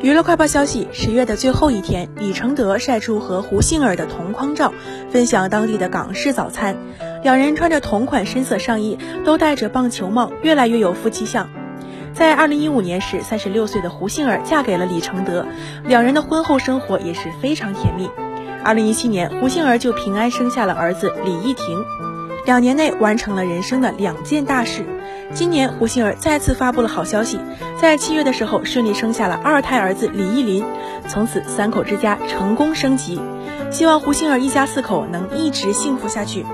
娱乐快报消息：十月的最后一天，李承德晒出和胡杏儿的同框照，分享当地的港式早餐。两人穿着同款深色上衣，都戴着棒球帽，越来越有夫妻相。在二零一五年时，三十六岁的胡杏儿嫁给了李承德，两人的婚后生活也是非常甜蜜。二零一七年，胡杏儿就平安生下了儿子李义廷。两年内完成了人生的两件大事。今年胡杏儿再次发布了好消息，在七月的时候顺利生下了二胎儿子李艺林，从此三口之家成功升级。希望胡杏儿一家四口能一直幸福下去。